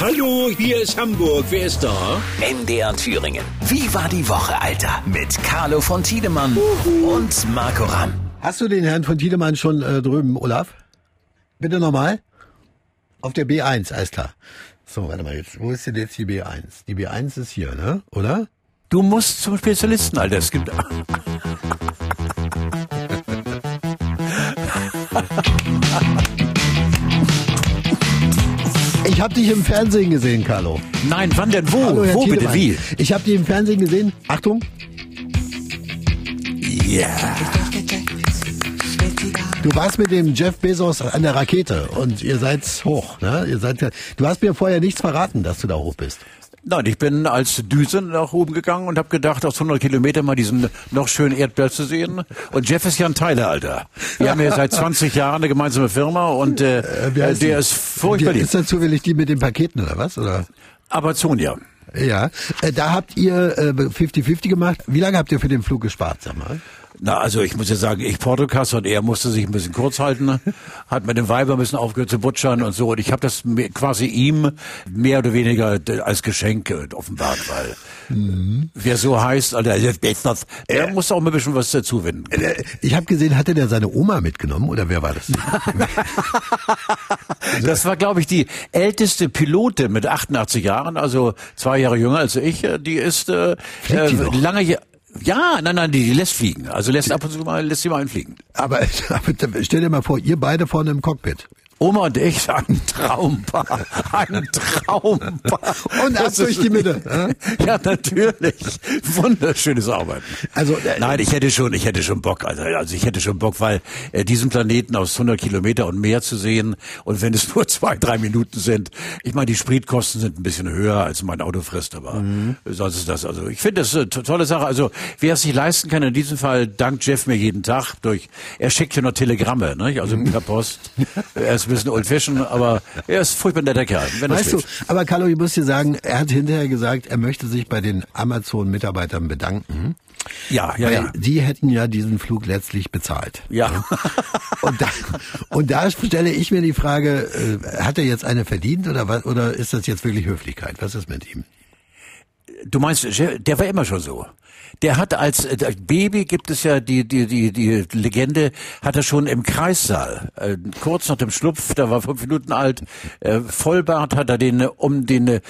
Hallo, hier ist Hamburg. Wer ist da? MDR Thüringen. Wie war die Woche, Alter? Mit Carlo von Tiedemann und Marco Ramm. Hast du den Herrn von Tiedemann schon äh, drüben, Olaf? Bitte nochmal. Auf der B1, alles klar. So, warte mal jetzt. Wo ist denn jetzt die B1? Die B1 ist hier, ne? Oder? Du musst zum Spezialisten, Alter. Es gibt. Ich habe dich im Fernsehen gesehen, Carlo. Nein, wann denn wo? Hallo, wo bitte wie? Ich habe dich im Fernsehen gesehen. Achtung. Ja. Du warst mit dem Jeff Bezos an der Rakete und ihr seid hoch, ne? Ihr seid du hast mir vorher nichts verraten, dass du da hoch bist. Nein, ich bin als Düse nach oben gegangen und habe gedacht, aus 100 Kilometern mal diesen noch schönen Erdball zu sehen. Und Jeff ist ja ein Teiler, Alter. Wir haben ja seit 20 Jahren eine gemeinsame Firma und äh, heißt der ist furchtbar. Ist das zufällig die mit den Paketen oder was? Oder? Amazonia. Ja, äh, da habt ihr äh, 50-50 gemacht. Wie lange habt ihr für den Flug gespart, sag mal? Na, also ich muss ja sagen, ich Portokasse und er musste sich ein bisschen kurz halten, ne? hat mit dem Weiber ein bisschen aufgehört zu butschern und so. Und ich habe das quasi ihm mehr oder weniger als Geschenk äh, offenbart, weil Mhm. wer so heißt, Alter, der muss auch mal ein bisschen was dazu winden. Äh, Ich habe gesehen, hatte der seine Oma mitgenommen oder wer war das? Das war, glaube ich, die älteste Pilotin mit 88 Jahren, also zwei Jahre jünger als ich. äh, Die ist äh, die äh, lange hier. Ja, nein, nein, die, die lässt fliegen. Also lässt ab und zu mal, lässt sie mal einfliegen. aber, aber stell dir mal vor, ihr beide vorne im Cockpit. Oma und ich, ein Traumpaar, ein Traumpaar. Und ab Das durch die Mitte? Ja, natürlich. Wunderschönes Arbeiten. Also, äh, Nein, ich hätte schon, ich hätte schon Bock. Also, also ich hätte schon Bock, weil äh, diesen Planeten aus 100 Kilometer und mehr zu sehen und wenn es nur zwei, drei Minuten sind. Ich meine, die Spritkosten sind ein bisschen höher als mein Auto frisst, aber Mhm. sonst ist das also. Ich finde das eine to- tolle Sache. Also wer es sich leisten kann, in diesem Fall dankt Jeff mir jeden Tag durch. Er schickt ja noch Telegramme, ne? also per Post. Er ist ein bisschen old fashioned, aber er ist furchtbar netter Kerl. Weißt du, aber Carlo, ich muss dir sagen, er hat hinterher gesagt, er möchte sich bei den Amazon-Mitarbeitern bedanken. Ja, ja, weil ja. die hätten ja diesen Flug letztlich bezahlt. Ja. Und da, und da stelle ich mir die Frage, äh, hat er jetzt eine verdient oder was, oder ist das jetzt wirklich Höflichkeit? Was ist mit ihm? Du meinst, der war immer schon so. Der hat als äh, Baby gibt es ja die die die die Legende hat er schon im Kreissaal äh, kurz nach dem Schlupf, da war fünf Minuten alt, äh, Vollbart hat er den um den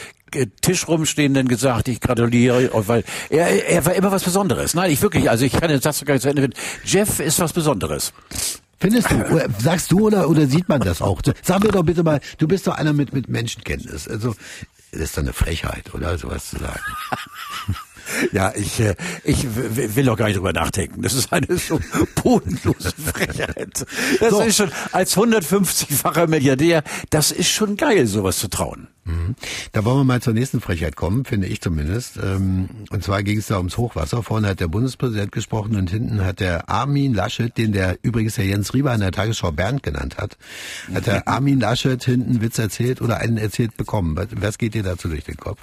Tisch rumstehenden gesagt, ich gratuliere, weil er er war immer was Besonderes. Nein, ich wirklich, also ich kann den Satz gar nicht zu Ende finden. Jeff ist was Besonderes. Findest du, sagst du oder, oder sieht man das auch? Sag mir doch bitte mal, du bist doch einer mit, mit Menschenkenntnis. Also, das ist doch eine Frechheit, oder? Sowas zu sagen. Ja, ich, äh, ich will doch gar nicht drüber nachdenken. Das ist eine so bodenlose Frechheit. Das So. ist schon, als 150-facher Milliardär, das ist schon geil, sowas zu trauen. Da wollen wir mal zur nächsten Frechheit kommen, finde ich zumindest. Ähm, Und zwar ging es da ums Hochwasser. Vorne hat der Bundespräsident gesprochen und hinten hat der Armin Laschet, den der übrigens Herr Jens Rieber in der Tagesschau Bernd genannt hat, hat der Armin Laschet hinten Witz erzählt oder einen erzählt bekommen. Was geht dir dazu durch den Kopf?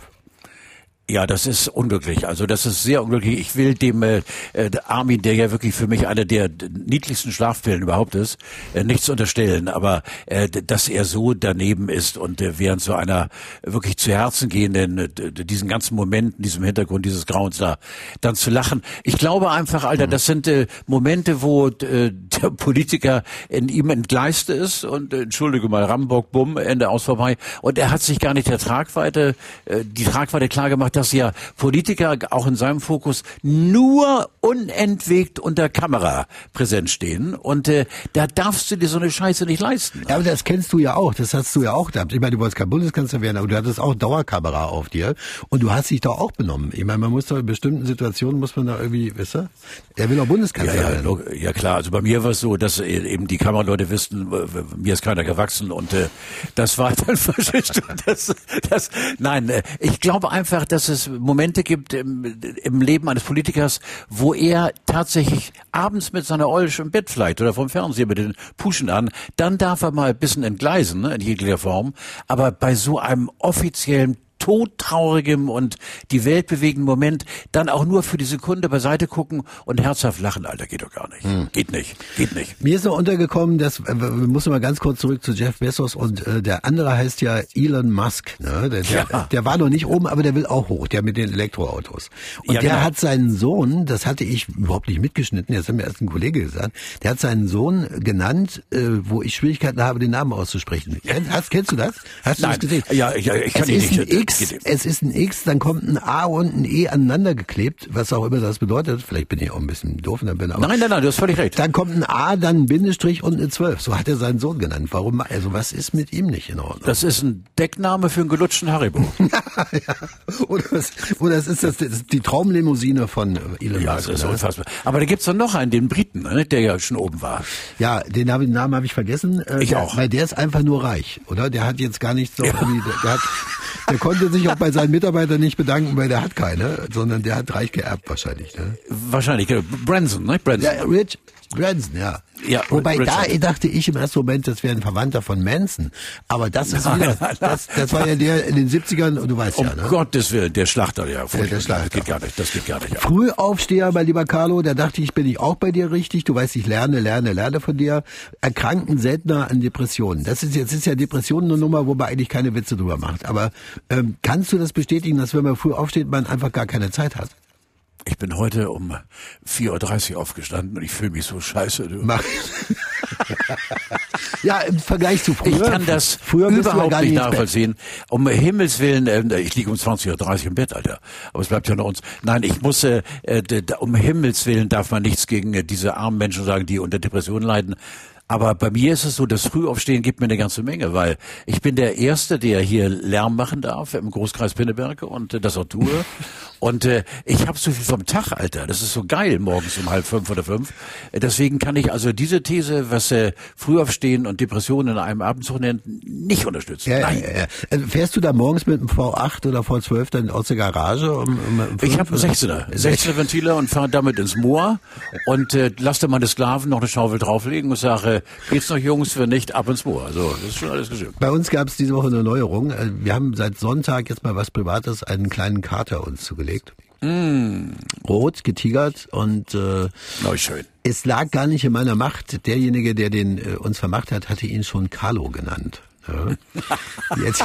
Ja, das ist unglücklich. Also das ist sehr unglücklich. Ich will dem äh, äh, Armin, der ja wirklich für mich einer der niedlichsten Schlafpillen überhaupt ist, äh, nichts unterstellen. Aber äh, dass er so daneben ist und äh, während so einer wirklich zu Herzen gehenden, äh, diesen ganzen Momenten, diesem Hintergrund dieses Grauens da, dann zu lachen. Ich glaube einfach, Alter, das sind äh, Momente, wo äh, der Politiker in ihm entgleist ist und äh, entschuldige mal, Rambock, Bumm, Ende aus vorbei. Und er hat sich gar nicht der Tragweite, äh, die Tragweite klar gemacht, dass ja Politiker auch in seinem Fokus nur unentwegt unter Kamera präsent stehen. Und äh, da darfst du dir so eine Scheiße nicht leisten. Ja, aber das kennst du ja auch, das hast du ja auch gehabt. Ich meine, du wolltest kein Bundeskanzler werden, aber du hattest auch Dauerkamera auf dir und du hast dich doch auch benommen. Ich meine, man muss doch in bestimmten Situationen muss man da irgendwie, wisst ihr? Er will Ja, Bundeskanzler ja, werden. log- ja klar, also bei mir war es so, dass äh, eben die Kameraleute wissen, mir ist keiner gewachsen und äh, das war dann du, das, das, nein, äh, ich glaube einfach, dass es Momente gibt im, im Leben eines Politikers, wo er tatsächlich abends mit seiner Olsch im Bett vielleicht oder vom Fernseher mit den Puschen an, dann darf er mal ein bisschen entgleisen, ne, in jeglicher Form, aber bei so einem offiziellen todtraurigem und die Welt bewegenden Moment dann auch nur für die Sekunde beiseite gucken und herzhaft lachen, Alter, geht doch gar nicht. Hm. Geht nicht, geht nicht. Mir ist noch untergekommen, dass, äh, wir müssen mal ganz kurz zurück zu Jeff Bezos und äh, der andere heißt ja Elon Musk, ne? Der, der, ja. der war noch nicht oben, aber der will auch hoch, der mit den Elektroautos. Und ja, der genau. hat seinen Sohn, das hatte ich überhaupt nicht mitgeschnitten, jetzt hat mir erst ein Kollege gesagt, der hat seinen Sohn genannt, äh, wo ich Schwierigkeiten habe, den Namen auszusprechen. Hast, kennst du das? Hast Nein. du das gesehen? Ja, ja ich kann es ist nicht. Ein X, es ist ein X, dann kommt ein A und ein E aneinander geklebt, was auch immer das bedeutet. Vielleicht bin ich auch ein bisschen doof. Dann bin, aber nein, nein, nein, du hast völlig recht. Dann kommt ein A, dann ein Bindestrich und eine 12. So hat er seinen Sohn genannt. Warum? Also was ist mit ihm nicht in Ordnung? Das ist ein Deckname für einen gelutschten Haribo. ja. Oder, was, oder das ist das, das die Traumlimousine von Elon ja, Musk. Das ist ne? unfassbar. Aber da gibt's doch noch einen, den Briten, ne, der ja schon oben war. Ja, den, hab, den Namen habe ich vergessen. Äh, ich der, auch. Weil der ist einfach nur reich, oder? Der hat jetzt gar nichts so ja. der, der, hat, der konnte sich auch bei seinen Mitarbeitern nicht bedanken, weil der hat keine, sondern der hat reich geerbt wahrscheinlich. Ne? Wahrscheinlich, genau. Branson, ne? Branson. Ja, Rich, Branson, ja. Ja, Wobei Richard. da dachte ich im ersten Moment, das wäre ein Verwandter von Manson. Aber das ist wieder, das, das war ja der in den 70ern, und du weißt um ja, ne? Gottes Willen, der Schlachter, ja. Der, der Schlachter. Das geht gar nicht, das geht gar nicht. Ja. Frühaufsteher, mein lieber Carlo, da dachte ich, bin ich auch bei dir richtig. Du weißt, ich lerne, lerne, lerne von dir. Erkranken seltener an Depressionen. Das ist jetzt ist ja Depressionen eine Nummer, wo man eigentlich keine Witze drüber macht. Aber ähm, kannst du das bestätigen, dass wenn man früh aufsteht, man einfach gar keine Zeit hat? Ich bin heute um 4.30 Uhr aufgestanden und ich fühle mich so scheiße. Du. Mach. ja, im Vergleich zu früher. Ich kann das überhaupt gar nicht nachvollziehen. Um Himmels Willen, äh, ich liege um 20.30 Uhr im Bett, Alter. Aber es bleibt ja noch uns. Nein, ich muss, äh, äh, um Himmels Willen darf man nichts gegen äh, diese armen Menschen sagen, die unter Depressionen leiden. Aber bei mir ist es so, das Frühaufstehen gibt mir eine ganze Menge, weil ich bin der Erste, der hier Lärm machen darf im Großkreis Pinneberg und äh, das auch tue. Und äh, ich habe so viel vom Tag, Alter. Das ist so geil morgens um halb fünf oder fünf. Äh, Deswegen kann ich also diese These, was äh, Frühaufstehen und Depressionen in einem Abendzug nennt, nicht unterstützen. Ja, Nein. ja, ja. Also fährst du da morgens mit einem V8 oder V12 dann aus der Garage? Um, um, um Ich habe einen 16er, 16er Ventiler und fahre damit ins Moor und äh, lasse dann meine Sklaven noch eine Schaufel drauflegen und sage, geht's noch Jungs, wenn nicht, ab ins Moor. Also das ist schon alles geschehen. Bei uns gab es diese Woche eine Neuerung. Äh, Wir haben seit Sonntag jetzt mal was Privates, einen kleinen Kater uns zugelegt. Mm. Rot, getigert und äh, Na, schön. es lag gar nicht in meiner Macht. Derjenige, der den äh, uns vermacht hat, hatte ihn schon Carlo genannt. Ja. Jetzt,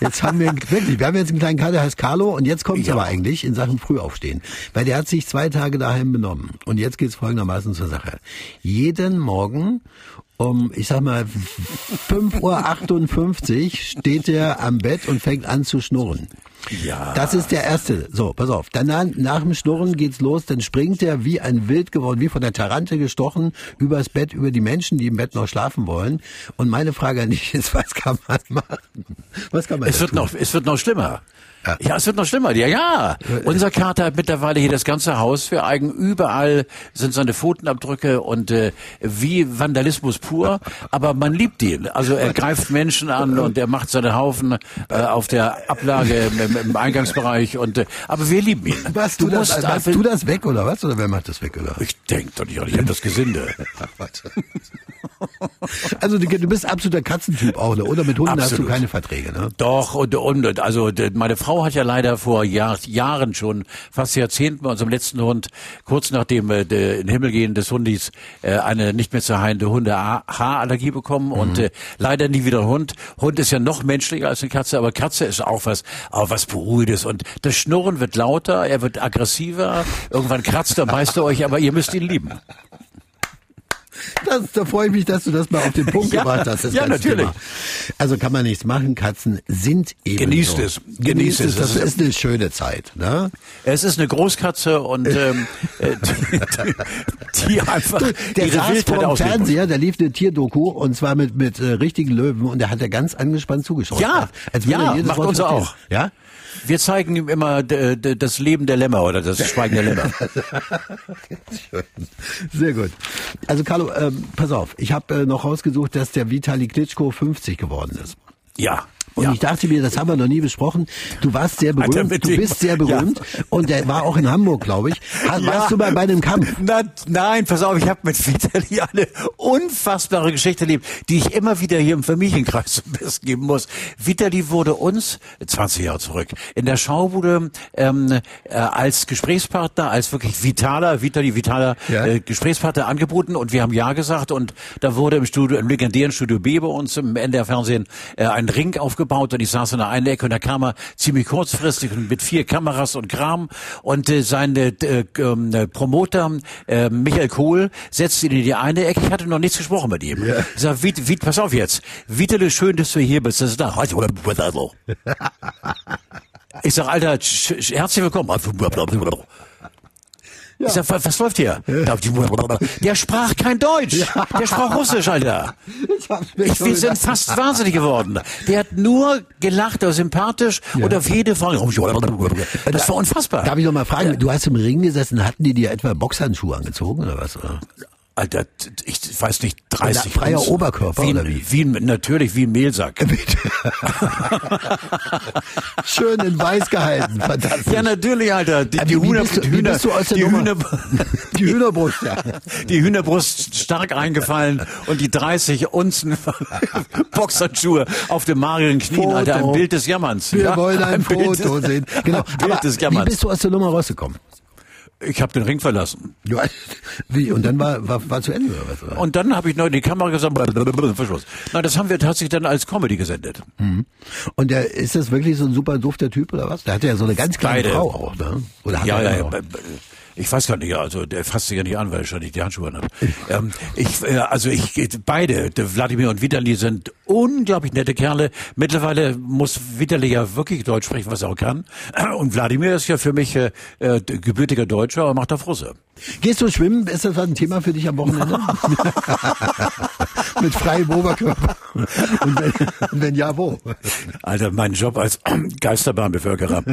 jetzt haben wir wirklich, wir haben jetzt einen kleinen Kater, der heißt Carlo und jetzt kommt es Ja. aber eigentlich in Sachen Frühaufstehen. Weil der hat sich zwei Tage daheim benommen. Und jetzt geht's folgendermaßen zur Sache. Jeden Morgen um, ich sag mal, 5.58 Uhr steht er am Bett und fängt an zu schnurren. Ja. Das ist der erste. So, pass auf. Danach, nach dem Schnurren geht's los, dann springt er wie ein Wild geworden, wie von der Tarante gestochen, übers Bett, über die Menschen, die im Bett noch schlafen wollen. Und meine Frage an dich ist, was kann man machen? Was kann man Es wird tun? noch, es wird noch schlimmer. Ja. Ja. es wird noch schlimmer. Ja, ja. Unser Kater hat mittlerweile hier das ganze Haus für eigen. Überall sind seine Pfotenabdrücke und äh, wie Vandalismus pur. Aber man liebt ihn. Also er greift Menschen an und er macht seine Haufen äh, auf der Ablage im, im, im Eingangsbereich. Und äh, aber wir lieben ihn. Was, du, das, musst machst einfach- du das weg oder was? Oder wer macht das weg oder? Ich denk doch nicht, ich habe das Gesinde. Also du, du bist absoluter Katzentyp auch, ne? oder? Mit Hunden hast du Absolut. keine Verträge, ne? Doch, und, und also d- meine Frau hat ja leider vor Jahr, Jahren schon, fast Jahrzehnten bei unserem letzten Hund, kurz nachdem äh, der in den Himmel gehen des Hundis, äh, eine nicht mehr zu heilende Hunde-Haarallergie bekommen und äh, leider nie wieder Hund. Hund ist ja noch menschlicher als eine Katze, aber Katze ist auch was, auch was Beruhigendes und das Schnurren wird lauter, er wird aggressiver, irgendwann kratzt er, beißt er euch, aber ihr müsst ihn lieben. Das, da freue ich mich, dass du das mal auf den Punkt Ja, gebracht hast. Das ja, natürlich. Thema. Also kann man nichts machen. Katzen sind eben Genießt so. es. Genießt Genießt es. es. Das ist eine schöne Zeit. Ne? Es ist eine Großkatze und ähm, äh, die, die einfach Der ihre saß vor dem. Fernseher, da lief eine Tierdoku und zwar mit mit äh, richtigen Löwen und der hat da ganz angespannt zugeschaut. Ja, Als ja, macht unser auch. Ja? Wir zeigen ihm immer das Leben der Lämmer oder das Schweigen der Lämmer. Sehr gut. Also Carlo, ähm, pass auf, ich habe äh, noch rausgesucht, dass der Vitali Klitschko 50 geworden ist. Ja. Und Ja. ich dachte mir, das haben wir noch nie besprochen. Du warst sehr Alter, berühmt, mit du bist sehr berühmt und der war auch in Hamburg, glaube ich. Ha- Ja. Warst du bei, bei einem Kampf? Na, nein, pass auf, ich habe mit Vitali eine unfassbare Geschichte erlebt, die ich immer wieder hier im Familienkreis zum Besten geben muss. Vitali wurde uns, 20 Jahre zurück, in der Schaubude ähm, äh, als Gesprächspartner, als wirklich vitaler, Vitali vitaler Ja. äh, Gesprächspartner angeboten und wir haben Ja gesagt und da wurde im Studio, im legendären Studio B bei uns im NDR-Fernsehen äh, ein Ring aufgebaut und ich saß in der einen Ecke und da kam er ziemlich kurzfristig und mit vier Kameras und Kram und äh, sein äh, ähm, äh, Promoter äh, Michael Kohl setzte ihn in die eine Ecke. Ich hatte noch nichts gesprochen mit ihm. Ja. Ich sag, Vit, Vit, pass auf jetzt. Vitele, schön, dass du hier bist. Das ist da. Ich sag, Alter, herzlich willkommen. Ich sag, was, läuft hier? Der sprach kein Deutsch. Der sprach Russisch, Alter. Ich, wir sind fast wahnsinnig geworden. Der hat nur gelacht, war sympathisch und auf jede Frage. Das war unfassbar. Darf ich noch mal fragen, du hast im Ring gesessen, hatten die dir etwa Boxhandschuhe angezogen oder was? Alter, ich weiß nicht, 30 Freier Uns. Oberkörper, wie, oder wie? wie ein- natürlich wie ein Mehlsack. Schön in weiß gehalten, fantastisch. Ja, natürlich, Alter. Die, die wie Hühner, bist du- die wie Hühner? Hühner, Hühnerbrust, ja. die Hühnerbrust stark eingefallen und die 30 Unzen Boxhandschuhe auf dem mageren Knien, Foto. Alter. Ein Bild des Jammerns. Wir Ja, wollen ein, Bild Foto des- sehen. Genau. Ein Bild Aber des wie Jammerns. bist du aus der Nummer rausgekommen? Ich habe den Ring verlassen. Du, wie? Und dann war, war, war zu Ende oder was? Oder? Und dann habe ich noch in die Kamera gesagt, Verschluss. Nein, das haben wir tatsächlich dann als Comedy gesendet. Und der, ist das wirklich so ein super dufter Typ oder was? Der hat ja so eine ganz kleine Beide. Frau auch, ne? Oder hat Ja, er ja, ja. Ich weiß gar nicht, also der fasst sich ja nicht an, weil er schon nicht die Handschuhe anhat. ähm, ich, äh, also ich, beide, Wladimir und Vitali sind unglaublich nette Kerle. Mittlerweile muss Vitali ja wirklich Deutsch sprechen, was er auch kann. Und Wladimir ist ja für mich äh, äh, gebürtiger Deutscher, aber macht auf Russe. Gehst du schwimmen? Ist das ein Thema für dich am Wochenende? Mit freiem Oberkörper. Und wenn, wenn ja, wo? Alter, mein Job als Geisterbahnbevölkerer.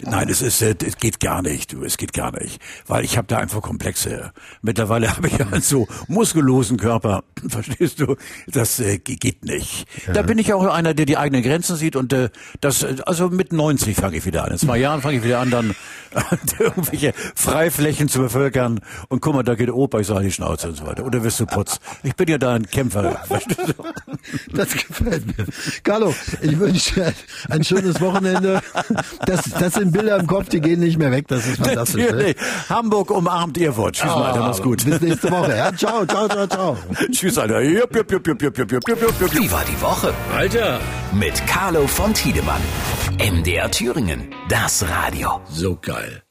Nein, es ist, äh, es geht gar nicht, du, es geht gar nicht, weil ich habe da einfach Komplexe. Mittlerweile habe ich ja einen so muskulösen Körper, verstehst du? Das äh, ge- geht nicht. Da bin ich auch einer, der die eigenen Grenzen sieht und äh, das, äh, also mit 90 fange ich wieder an. In zwei Jahren fange ich wieder an, dann irgendwelche Freiflächen zu bevölkern und guck mal, da geht Opa, ich sage die Schnauze und so weiter. Oder wirst du putz? Ich bin ja da ein Kämpfer, verstehst du? Das gefällt mir. Carlo, ich wünsche dir ein schönes Wochenende. Das, das sind Bilder im Kopf, die gehen nicht mehr weg. Das ist fantastisch. Ne? Natürlich. Hamburg umarmt Erfurt. Tschüss, mal, Alter, mach's gut. Bis nächste Woche. Ja, ciao, ciao, ciao, ciao. Tschüss, Alter. Jupp, jupp, jupp, jupp, jupp, jupp, jupp, jupp, jupp. Wie war die Woche? Alter, Mit Carlo von Tiedemann. MDR Thüringen. Das Radio. so geil.